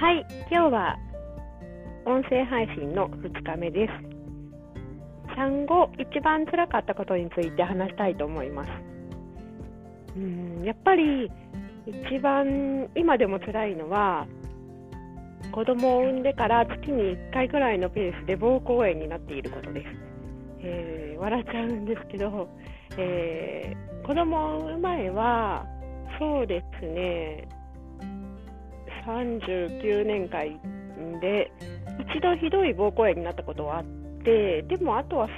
はい、今日は音声配信の2日目です。産後、一番辛かったことについて話したいと思います。うん、やっぱり一番今でも辛いのは、子供を産んでから月に1回ぐらいのペースで膀胱炎になっていることです。えー笑っちゃうんですけど、えー子供を産む前は、そうですね、39年間で一度ひどい膀胱炎になったことはあってでもあとは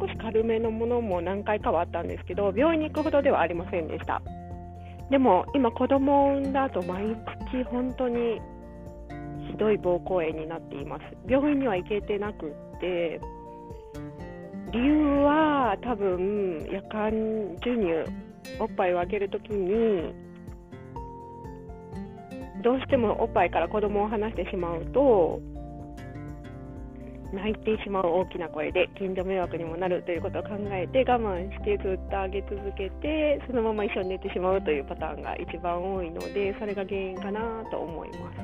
少し軽めのものも何回かはあったんですけど病院に行くほどではありませんでした。でも今子供を産んだ後毎月本当にひどい膀胱炎になっています。病院には行けてなくって理由は多分夜間授乳おっぱいをあげるときにどうしてもおっぱいから子供を離してしまうと泣いてしまう大きな声で近所迷惑にもなるということを考えて我慢してずっと上げ続けてそのまま一緒に寝てしまうというパターンが一番多いのでそれが原因かなと思います、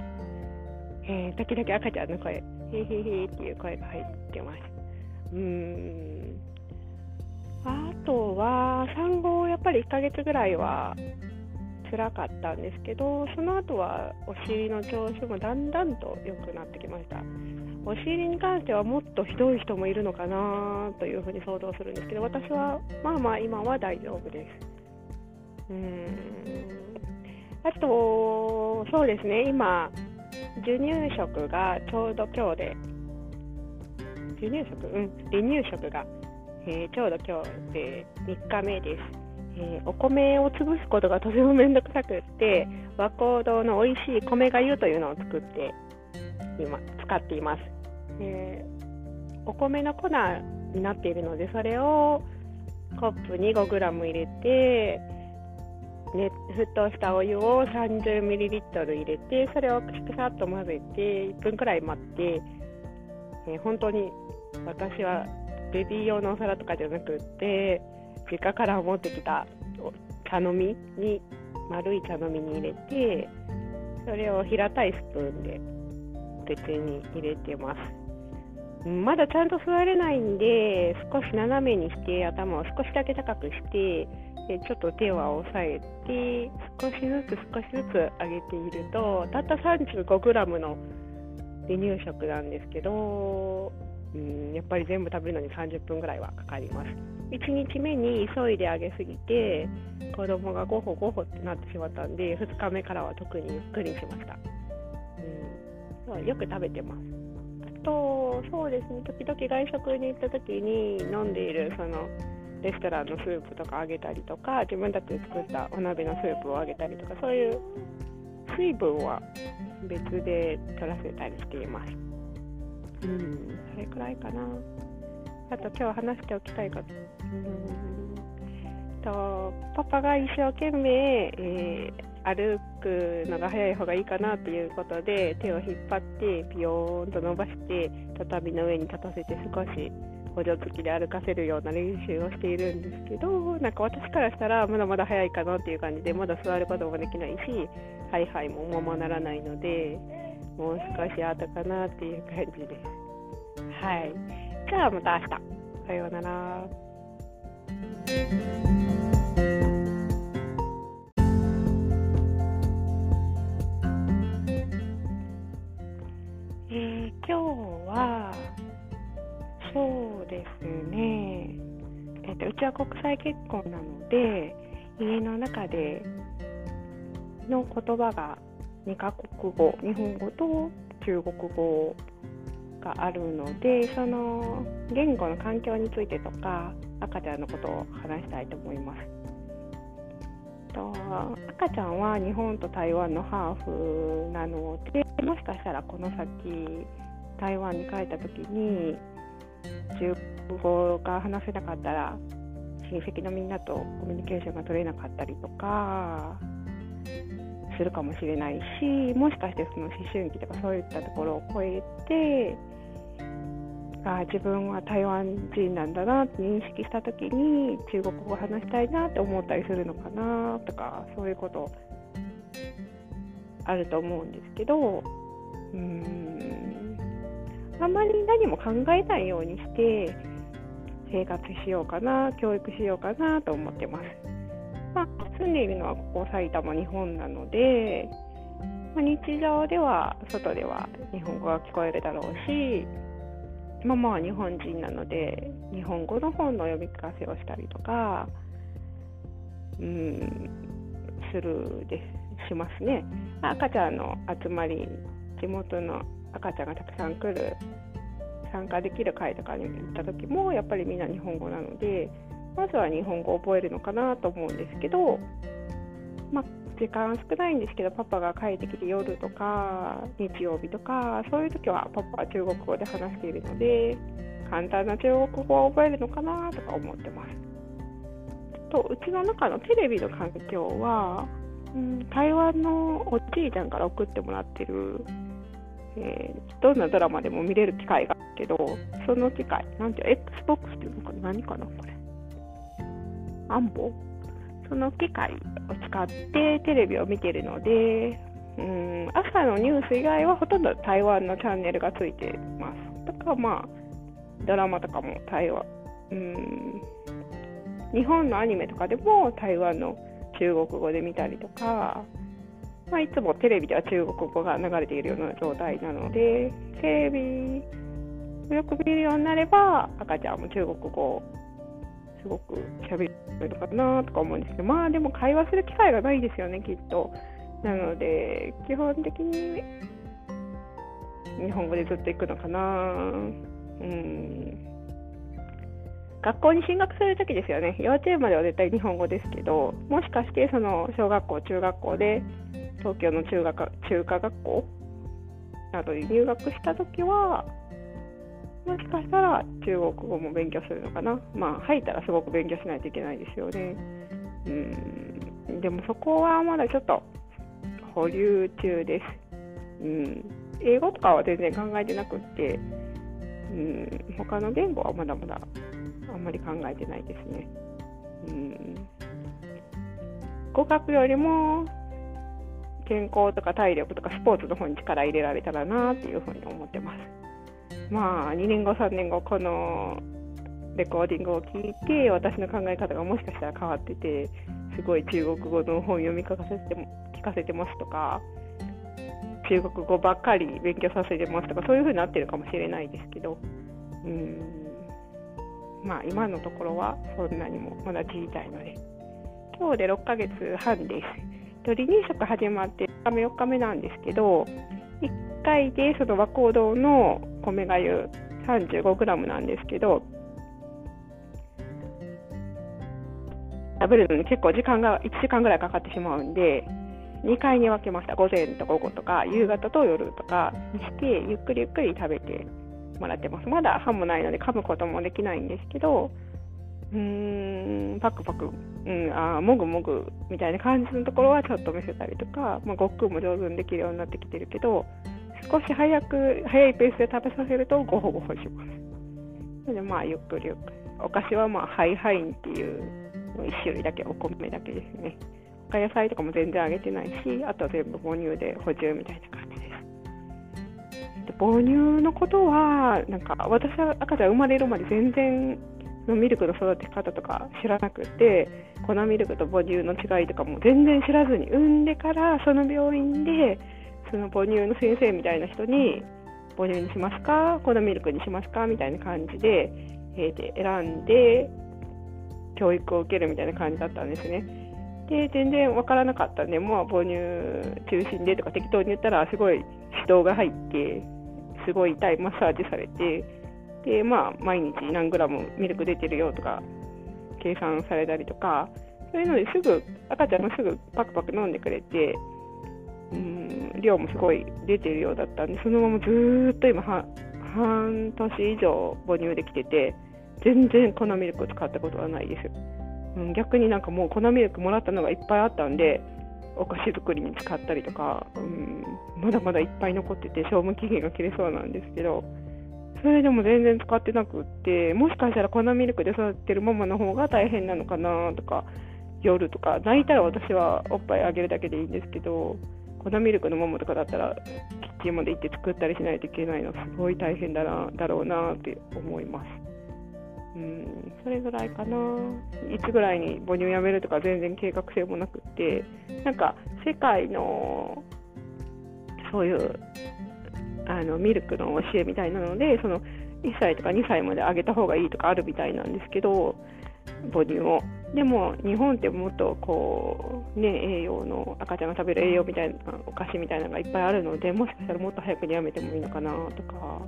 えー時々赤ちゃんの声へへへっていう声が入ってます。うーん。あとは産後やっぱり1ヶ月ぐらいは辛かったんですけどその後はお尻の調子もだんだんと良くなってきました。お尻に関してはもっとひどい人もいるのかなというふうに想像するんですけど私はまあまあ今は大丈夫です。うん。あとそうですね。今授乳食がちょうど今日で授乳食？うん。離乳食が、えーちょうど今日で3日目です。えーお米を潰すことがとても面倒くさくって和光堂の美味しい米がゆというのを作って今使っています、えーお米の粉になっているのでそれをコップに 5g 入れて、ね、沸騰したお湯を 30ml 入れてそれをくしくしゃっと混ぜて1分くらい待って、えー本当に私はベビー用のお皿とかじゃなくって実家から持ってきた茶飲みに丸い茶飲みに入れてそれを平たいスプーンで別に入れてます。まだちゃんと座れないんで少し斜めにして頭を少しだけ高くしてでちょっと手は押さえて少しずつ少しずつ上げているとたった 35g の離乳食なんですけど、うん、やっぱり全部食べるのに30分ぐらいはかかります。1日目に急いであげすぎて子供がゴホゴホってなってしまったんで2日目からは特にゆっくりしました、うん、よく食べてます。あとそうですね。時々外食に行った時に飲んでいるそのレストランのスープとかあげたりとか自分たちで作ったお鍋のスープをあげたりとかそういう水分は別で取らせたりしていますうんそれくらいかな。あと今日話しておきたいこと。うん。とパパが一生懸命、えー歩くのが早い方がいいかなということで手を引っ張ってピヨーンと伸ばして畳の上に立たせて少し補助付きで歩かせるような練習をしているんですけどなんか私からしたらまだまだ早いかなっていう感じでまだ座ることもできないしハイハイもままならないのでもう少し後かなっていう感じで。すはい。じゃあまた明日。さようなら。えー今日はそうですね、えっとうちは国際結婚なので家の中での言葉が2カ国語日本語と中国語があるのでその言語の環境についてとか赤ちゃんのことを話したいと思います。と赤ちゃんは日本と台湾のハーフなのでもしかしたらこの先台湾に帰った時に中国語が話せなかったら親戚のみんなとコミュニケーションが取れなかったりとかするかもしれないしもしかしてその思春期とかそういったところを超えてあ自分は台湾人なんだなって認識した時に中国語を話したいなって思ったりするのかなとかそういうことあると思うんですけどうーん。あんまり何も考えないようにして生活しようかな教育しようかなと思ってます、まあ、住んでいるのはここ埼玉日本なので、まあ、日常では外では日本語が聞こえるだろうしママは日本人なので日本語の本の読み聞かせをしたりとかうんするですしますね。赤ちゃんの集まり地元の赤ちゃんがたくさん来る参加できる会とかに行った時もやっぱりみんな日本語なのでまずは日本語を覚えるのかなと思うんですけど、まあ、時間少ないんですけどパパが帰ってきて夜とか日曜日とかそういう時はパパは中国語で話しているので簡単な中国語を覚えるのかなとか思ってます。とうちの中のテレビの環境は、うん、台湾のおじいちゃんから送ってもらってる、えー、どんなドラマでも見れる機会があるけどその機会なんていう XBOX っていうのかな何かなこれアンボその機械を使ってテレビを見てるので、うん、朝のニュース以外はほとんど台湾のチャンネルがついてます。だからまあ、ドラマとかも台湾、うん、日本のアニメとかでも台湾の中国語で見たりとか、まあ、いつもテレビでは中国語が流れているような状態なので、テレビよく見るようになれば、赤ちゃんも中国語すごく喋るのかなとか思うんですけど、まあでも会話する機会がないですよね、きっと。なので、基本的に日本語でずっと行くのかな。うん。学校に進学するときですよね。幼稚園までは絶対日本語ですけど、もしかしてその小学校、中学校で東京の中学中華学校などに入学したときは、もしかしたら中国語も勉強するのかな。まあ、入ったらすごく勉強しないといけないですよね。うん、でもそこはまだちょっと保留中です。うん、英語とかは全然考えてなくって、うん、他の言語はまだまだあんまり考えてないですね。うん、語学よりも健康とか体力とかスポーツの方に力入れられたらなっていうふうに思ってます。まあ2年後3年後このレコーディングを聞いて私の考え方がもしかしたら変わっててすごい中国語の本読み聞かせて聞かせてますとか中国語ばっかり勉強させてますとかそういう風になってるかもしれないですけどうんまあ今のところはそんなにもまだ小さいので今日で6ヶ月半です。離乳食始まって4日目4日目なんですけど1回でその和光堂の米がゆ 35g なんですけど食べるのに結構時間が1時間ぐらいかかってしまうんで2回に分けました。午前と午後とか夕方と夜とかにしてゆっくりゆっくり食べてもらってます。まだ歯もないので噛むこともできないんですけどうーんパクパク、うん、あもぐもぐみたいな感じのところはちょっと見せたりとか、まあ、ごっくんも上手にできるようになってきてるけど少し早く早いペースで食べさせるとごほごほします。のでまあゆっくりゆっくりお菓子はまあハイハインっていう1種類だけお米だけですね。他野菜とかも全然あげてないしあとは全部母乳で補充みたいな感じです。で母乳のことはなんか私は赤ちゃん生まれるまで全然のミルクの育て方とか知らなくて粉ミルクと母乳の違いとかも全然知らずに産んでからその病院でその母乳の先生みたいな人に母乳にしますか？粉ミルクにしますか？みたいな感じで,、えー、で選んで教育を受けるみたいな感じだったんですね。で全然わからなかったんで、もう母乳中心でとか適当に言ったらすごい指導が入ってすごい痛いマッサージされてで、まあ、毎日何グラムミルク出てるよとか計算されたりとかそういうのですぐ赤ちゃんがすぐパクパク飲んでくれて量もすごい出てるようだったんでそのままずっと今半年以上母乳できてて全然粉ミルク使ったことはないです、うん、逆になんかもう粉ミルクもらったのがいっぱいあったんでお菓子作りに使ったりとか、うん、まだまだいっぱい残ってて賞味期限が切れそうなんですけどそれでも全然使ってなくってもしかしたら粉ミルクで育ってるママの方が大変なのかなとか夜とか泣いたら私はおっぱいあげるだけでいいんですけど粉ミルクのままとかだったらキッチンまで行って作ったりしないといけないのすごい大変だなだろうなって思います。うんそれぐらいかな。いつぐらいに母乳やめるとか全然計画性もなくってなんか世界のそういうあのミルクの教えみたいなのでその1歳とか2歳まであげた方がいいとかあるみたいなんですけど母乳を。でも日本ってもっとこうね栄養の赤ちゃんが食べる栄養みたいなお菓子みたいなのがいっぱいあるのでもしかしたらもっと早くにやめてもいいのかなとか。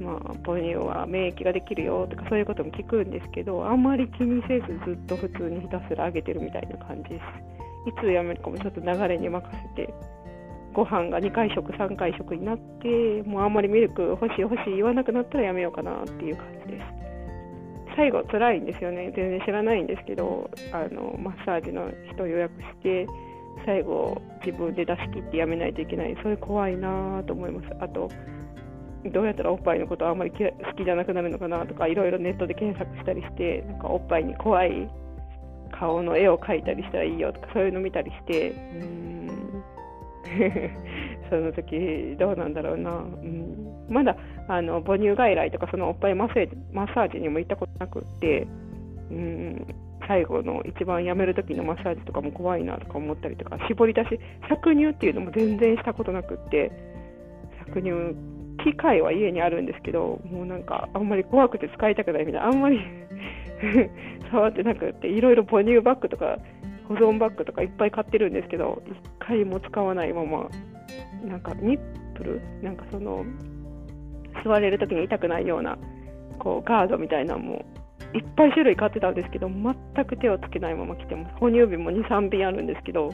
まあ母乳は免疫ができるよとかそういうことも聞くんですけどあんまり気にせずずっと普通にひたすらあげてるみたいな感じです。いつやめるかもちょっと流れに任せてご飯が2回食3回食になってもうあんまりミルク欲しい欲しい言わなくなったらやめようかなっていう感じです最後辛いんですよね。全然知らないんですけどあのマッサージの人予約して最後自分で出し切ってやめないといけない。それ怖いなと思います。あとどうやったらおっぱいのことあんまり好きじゃなくなるのかなとかいろいろネットで検索したりしてなんかおっぱいに怖い顔の絵を描いたりしたらいいよとかそういうの見たりして。うん。その時どうなんだろうな、うん、まだあの母乳外来とかそのおっぱいマッサージにも行ったことなくって、うん、最後の一番やめる時のマッサージとかも怖いなとか思ったりとか絞り出し搾乳っていうのも全然したことなくって搾乳機械は家にあるんですけどもうなんかあんまり怖くて使いたくないみたいなあんまり 触ってなくっていろいろ母乳バッグとか保存バッグとかいっぱい買ってるんですけど1回も使わないまま。なんかニップル？なんかその座れる時に痛くないようなこうガードみたいなのもいっぱい種類買ってたんですけど全く手をつけないまま来てます。哺乳瓶も23瓶あるんですけど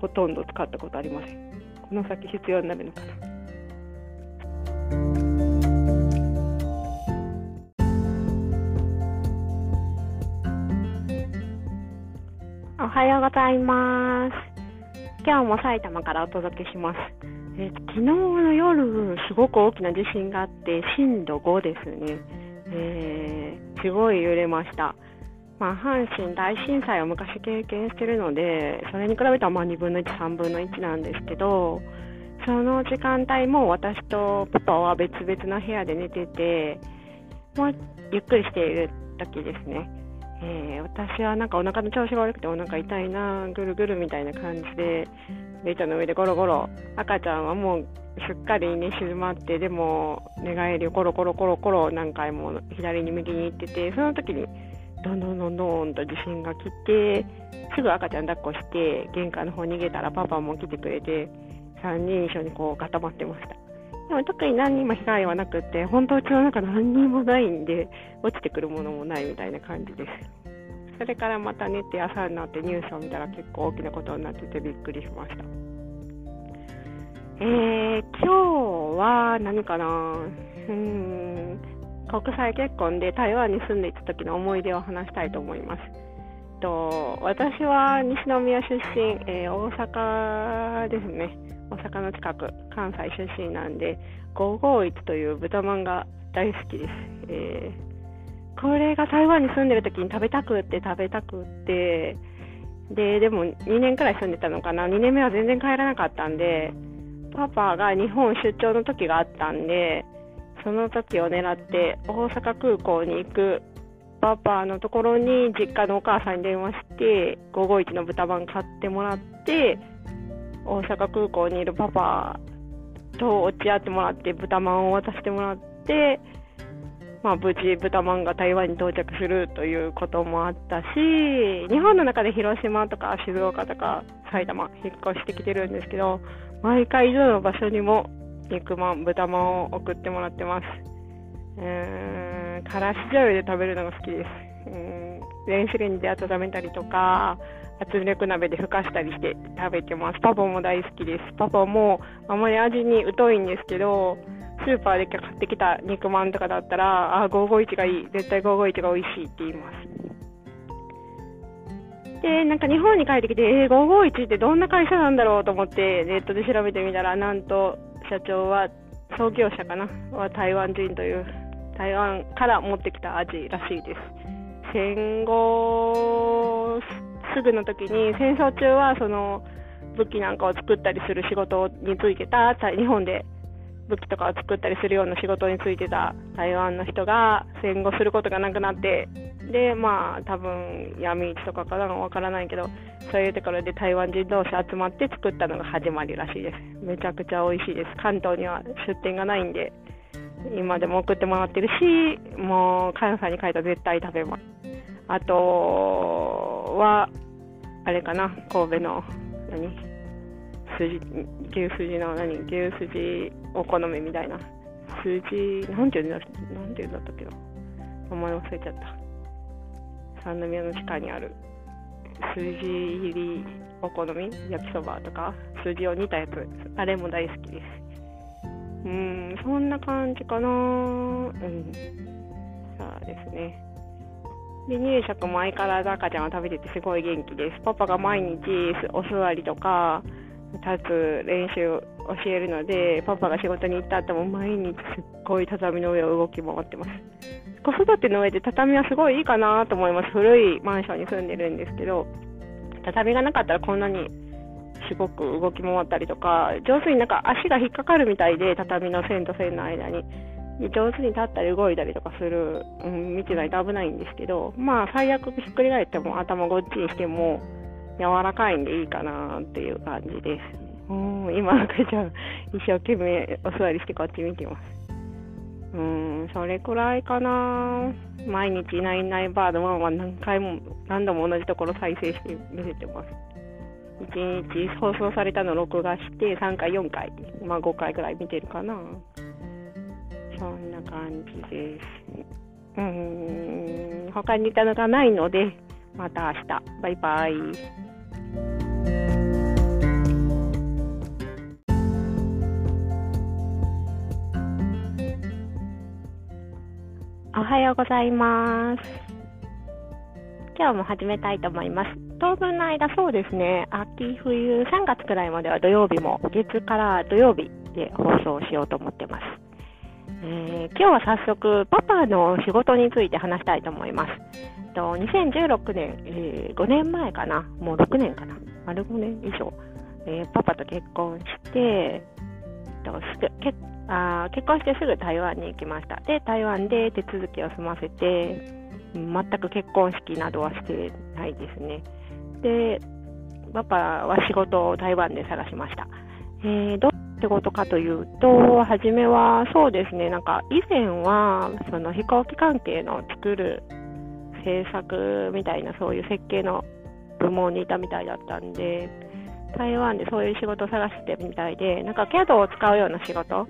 ほとんど使ったことありません。この先必要になるのかな。おはようございます。今日も埼玉からお届けします。え昨日の夜、すごく大きな地震があって、震度5ですね。えー、すごい揺れました。まあ、阪神大震災を昔経験してるので、それに比べたらまあ2分の1、3分の1なんですけど、その時間帯も私とパパは別々の部屋で寝てて、もうゆっくりしている時ですね。えー、私はなんかお腹の調子が悪くてお腹痛いなぐるぐるみたいな感じでベッドの上でゴロゴロ赤ちゃんはもうすっかり寝静まってでも寝返りをコロコロコロコロ何回も左に右に行っててその時にどんどんどんどんと地震が来てすぐ赤ちゃん抱っこして玄関の方逃げたらパパも来てくれて3人一緒にこう固まってました。でも特に何人も被害はなくて、本当うちの中何にもないんで、落ちてくるものもないみたいな感じです。それからまた寝て朝になってニュースを見たら結構大きなことになっててびっくりしました。えー、今日は何かな？うん、国際結婚で台湾に住んでいた時の思い出を話したいと思います。と私は西宮出身、えー、大阪ですね。大阪の近く、関西出身なんで、551という豚まんが大好きです。えー、これが台湾に住んでる時に食べたくって食べたくって、で、でも2年くらい住んでたのかな、2年目は全然帰らなかったんで、パパが日本出張の時があったんで、その時を狙って大阪空港に行くパパのところに実家のお母さんに電話して551の豚まん買ってもらって大阪空港にいるパパと落ち合ってもらって豚まんを渡してもらって、まあ、無事豚まんが台湾に到着するということもあったし日本の中で広島とか静岡とか埼玉引っ越してきてるんですけど毎回どの場所にも肉まん豚まんを送ってもらってます。うーんからし醤油で食べるのが好きです。うん電子レンジで温めたりとか圧力鍋でふかしたりして食べてます。パパも大好きです。パパもあまり味に疎いんですけど、スーパーで買ってきた肉まんとかだったら、あ、551がいい。絶対551が美味しいって言います。で、なんか日本に帰ってきて、えー、551ってどんな会社なんだろうと思ってネットで調べてみたら、なんと社長は、創業者かな？は台湾人という、台湾から持ってきた味らしいです。戦後すぐの時に戦争中はその武器なんかを作ったりする仕事についてた、日本で武器とかを作ったりするような仕事についてた台湾の人が戦後することがなくなって、で、まあ、多分闇市とかかなわからないけど、そういうところで台湾人同士集まって作ったのが始まりらしいです。めちゃくちゃ美味しいです。関東には出店がないんで、今でも送ってもらってるし、もう関西に帰ったら絶対食べます。あとは、あれかな、神戸の、何？筋、牛すじの何？牛すじお好みみたいな。筋、なんていうんだなんていうんだったっけな。名前忘れちゃった。三宮の地下にある。筋入りお好み？焼きそばとか？筋を煮たやつ。あれも大好きです。うんそんな感じかな。うん。さあですね。離乳食も相変わらず赤ちゃんが食べててすごい元気です。パパが毎日お座りとか立つ練習教えるので、パパが仕事に行った後も毎日すっごい畳の上を動き回ってます。子育ての上で畳はすごいいいかなと思います。古いマンションに住んでるんですけど、畳がなかったらこんなにすごく動き回ったりとか、上手になんか足が引っかかるみたいで、畳の線と線の間に。上手に立ったり動いたりとかする、うん、道がいと危ないんですけど、まあ最悪ひっくり返っても頭ごっちにしても柔らかいんでいいかなっていう感じです。うん、今赤ちゃん一生懸命お座りしてこっち見てます。うん、それくらいかな。毎日いないいないバード1は何回も何度も同じところ再生して見せてます。1日放送されたの録画して3回4回、まあ5回くらい見てるかな。そんな感じです。うん、他に似たのがないので、また明日。バイバイ。おはようございます。今日も始めたいと思います。当分の間、そうですね、秋冬3月くらいまでは土曜日も月から土曜日で放送しようと思ってます。えー、今日は早速、パパの仕事について話したいと思います。と2016年、えー、5年前かな、もう6年かな、丸5年以上、えー、パパと結婚して、とすぐけあ結婚してすぐ台湾に行きました。で、台湾で手続きを済ませて、全く結婚式などはしてないですね。で、パパは仕事を台湾で探しました。えー、どってことかというと、初めはそうですね、なんか以前はその飛行機関係の作る制作みたいなそういう設計の部門にいたみたいだったんで、台湾でそういう仕事を探してみたいで、なんか CAD を使うような仕事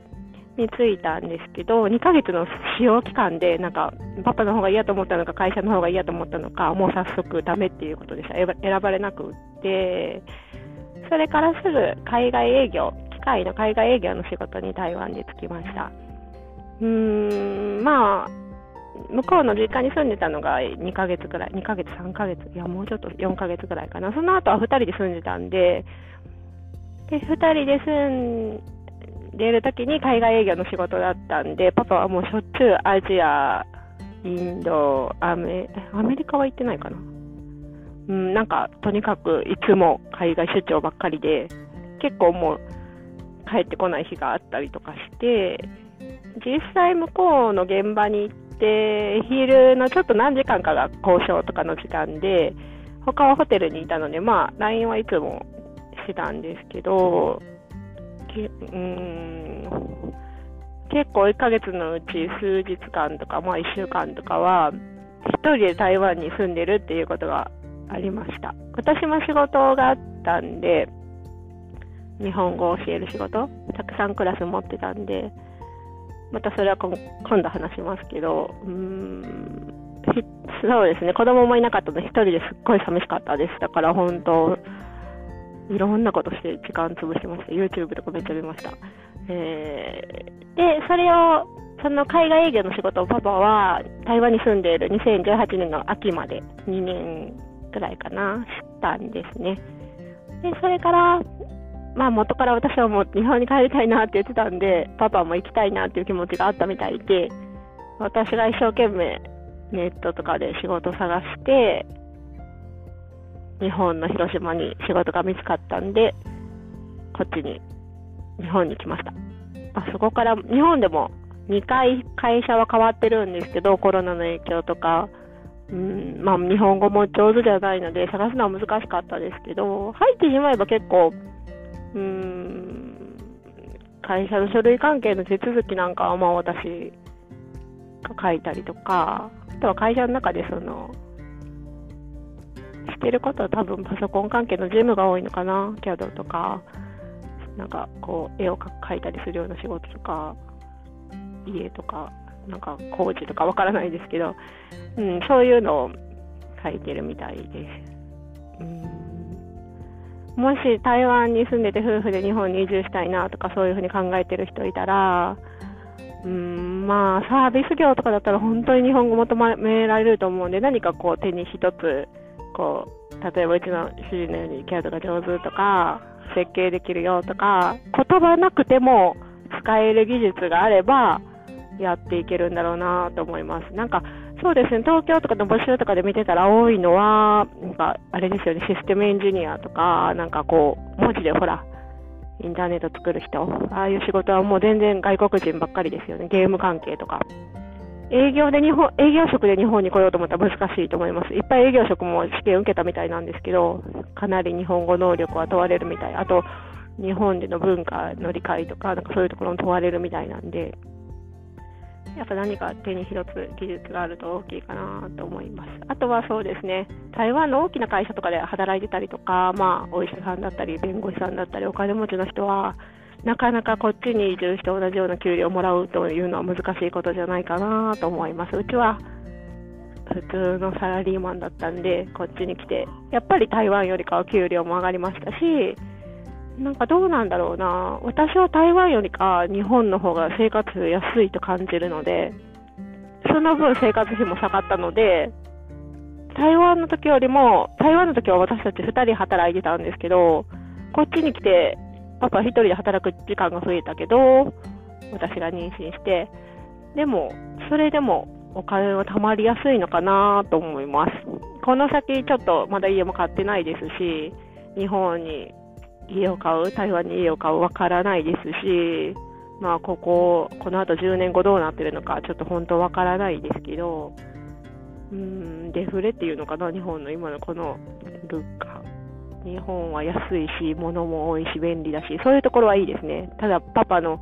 に就いたんですけど、2ヶ月の使用期間で、なんかパパの方が嫌と思ったのか、会社の方が嫌と思ったのか、もう早速ダメっていうことでした。選ばれなくって、それからすぐ海外営業、会の海外営業の仕事に台湾で着きました。うーん、まあ、向こうの実家に住んでたのが2ヶ月くらい、2ヶ月、3ヶ月、いや、もうちょっと4ヶ月くらいかな。その後は2人で住んでたんで、で、2人で住んでる時に海外営業の仕事だったんで、パパはもうしょっちゅうアジア、インド、アメアメリカは行ってないかな。うん、なんか、とにかくいつも海外出張ばっかりで、結構もう、帰ってこない日があったりとかして、実際向こうの現場に行って、昼のちょっと何時間かが交渉とかの時間で、他はホテルにいたので、まあ、LINE はいつもしてたんですけどけ、うん結構1ヶ月のうち数日間とか、まあ1週間とかは、1人で台湾に住んでるっていうことがありました。私も仕事があったんで、日本語を教える仕事、たくさんクラス持ってたんで、またそれは今度話しますけど、うーん、そうですね、子供もいなかったので、一人ですっごい寂しかったです。だから本当、いろんなことして時間潰してました。YouTube とかめっちゃ見ました。えー、で、それを、その海外営業の仕事をパパは台湾に住んでいる2018年の秋まで2年くらいかな、したんですね。で、それから、まあ元から私はもう日本に帰りたいなって言ってたんで、パパも行きたいなっていう気持ちがあったみたいで、私が一生懸命ネットとかで仕事探して、日本の広島に仕事が見つかったんで、こっちに、日本に来ました。まあ、そこから日本でも2回会社は変わってるんですけど、コロナの影響とか、うんまあ、日本語も上手じゃないので探すのは難しかったですけど、入ってしまえば結構、うん、会社の書類関係の手続きなんかはまあ私が書いたりとか、あとは会社の中でその、してることは多分パソコン関係の事務が多いのかな、CAD とか、なんかこう絵を描いたりするような仕事とか、家とか、なんか工事とかわからないですけど、うん、そういうのを書いてるみたいです。うんもし台湾に住んでて夫婦で日本に移住したいなとかそういうふうに考えてる人いたら、うん、まあサービス業とかだったら本当に日本語求められると思うんで何かこう手に一つこう例えばうちの主人のようにキャドが上手とか設計できるよとか言葉なくても使える技術があればやっていけるんだろうなと思います。なんか、そうですね、東京とかの募集とかで見てたら多いのは、なんか、あれですよね、システムエンジニアとか、なんかこう、文字でほら、インターネット作る人、ああいう仕事はもう全然外国人ばっかりですよね、ゲーム関係とか。営業で日本、営業職で日本に来ようと思ったら難しいと思います。いっぱい営業職も試験受けたみたいなんですけど、かなり日本語能力は問われるみたい。あと、日本での文化の理解とか、なんかそういうところも問われるみたいなんで、やっぱ何か手に一つ技術があると大きいかなと思います。あとはそうですね、台湾の大きな会社とかで働いてたりとか、まあ、お医者さんだったり、弁護士さんだったり、お金持ちの人は、なかなかこっちに移住して同じような給料をもらうというのは難しいことじゃないかなと思います。うちは普通のサラリーマンだったんで、こっちに来て、やっぱり台湾よりかは給料も上がりましたし、なんかどうなんだろうな、私は台湾よりか日本の方が生活安いと感じるので、その分生活費も下がったので、台湾の時よりも、台湾の時は私たち2人働いてたんですけど、こっちに来て、パパ1人で働く時間が増えたけど、私が妊娠して、でも、それでもお金は貯まりやすいのかなと思います。この先ちょっとまだ家も買ってないですし、日本に家を買う、台湾に家を買うわからないですし、まあ、ここ、この後10年後どうなってるのか、ちょっと本当わからないですけど、うん、デフレっていうのかな、日本の今のこの物価。日本は安いし、物も多いし、便利だし、そういうところはいいですね。ただ、パパの、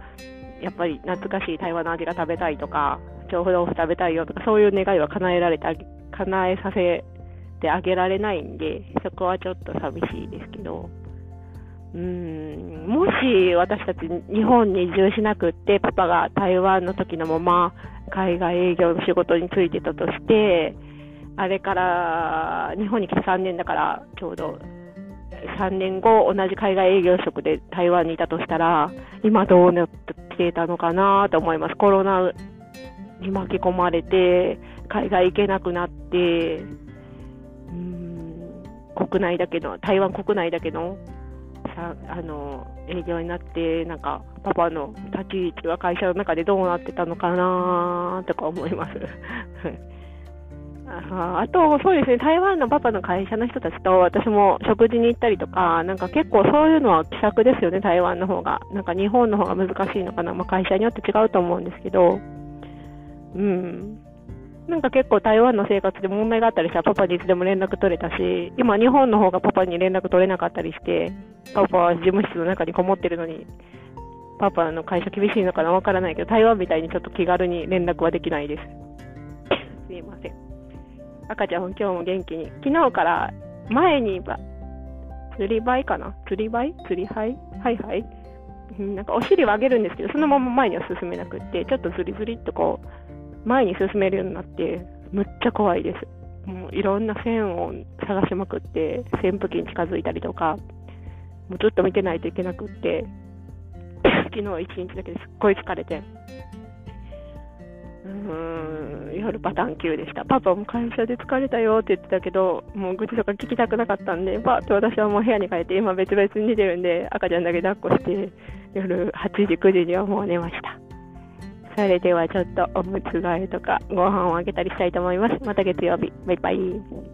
やっぱり懐かしい台湾の味が食べたいとか、調布豆腐食べたいよとか、そういう願いは叶えられて、叶えさせてあげられないんで、そこはちょっと寂しいですけど。うん。もし私たち日本に移住しなくってパパが台湾の時のまま海外営業の仕事に就いてたとしてあれから日本に来て3年だからちょうど3年後同じ海外営業職で台湾にいたとしたら今どうなってたのかなと思います。コロナに巻き込まれて海外行けなくなってうん国内だけの台湾国内だけのさあの営業になってなんかパパの立ち位置は会社の中でどうなってたのかなとか思います。ああと、そうですね、台湾のパパの会社の人たちと私も食事に行ったりとか、なんか結構そういうのは気さくですよね、台湾の方が。なんか日本の方が難しいのかな、まあ、会社によって違うと思うんですけど、うん、なんか結構台湾の生活で問題があったりしたらパパにいつでも連絡取れたし、今日本の方がパパに連絡取れなかったりして、パパは事務室の中にこもってるのに、パパの会社厳しいのかなわからないけど、台湾みたいにちょっと気軽に連絡はできないです。すいません。赤ちゃん今日も元気に。昨日から前に、ずりばいかな？ずりばいずりはいはいはい。なんかお尻を上げるんですけど、そのまま前には進めなくって、ちょっとズリズリっとこう、前に進めるようになって、むっちゃ怖いです。もういろんな線を探しまくって、扇風機に近づいたりとか、もうずっと見てないといけなくって、昨日一日だけですっごい疲れて、うーん、夜パターン9でした。パパも会社で疲れたよって言ってたけど、もう愚痴とか聞きたくなかったんで、バーッと私はもう部屋に帰って、今別々に寝てるんで、赤ちゃんだけ抱っこして、夜8時、9時にはもう寝ました。それではちょっとおむつ替えとかご飯をあげたりしたいと思います。また月曜日。バイバイ。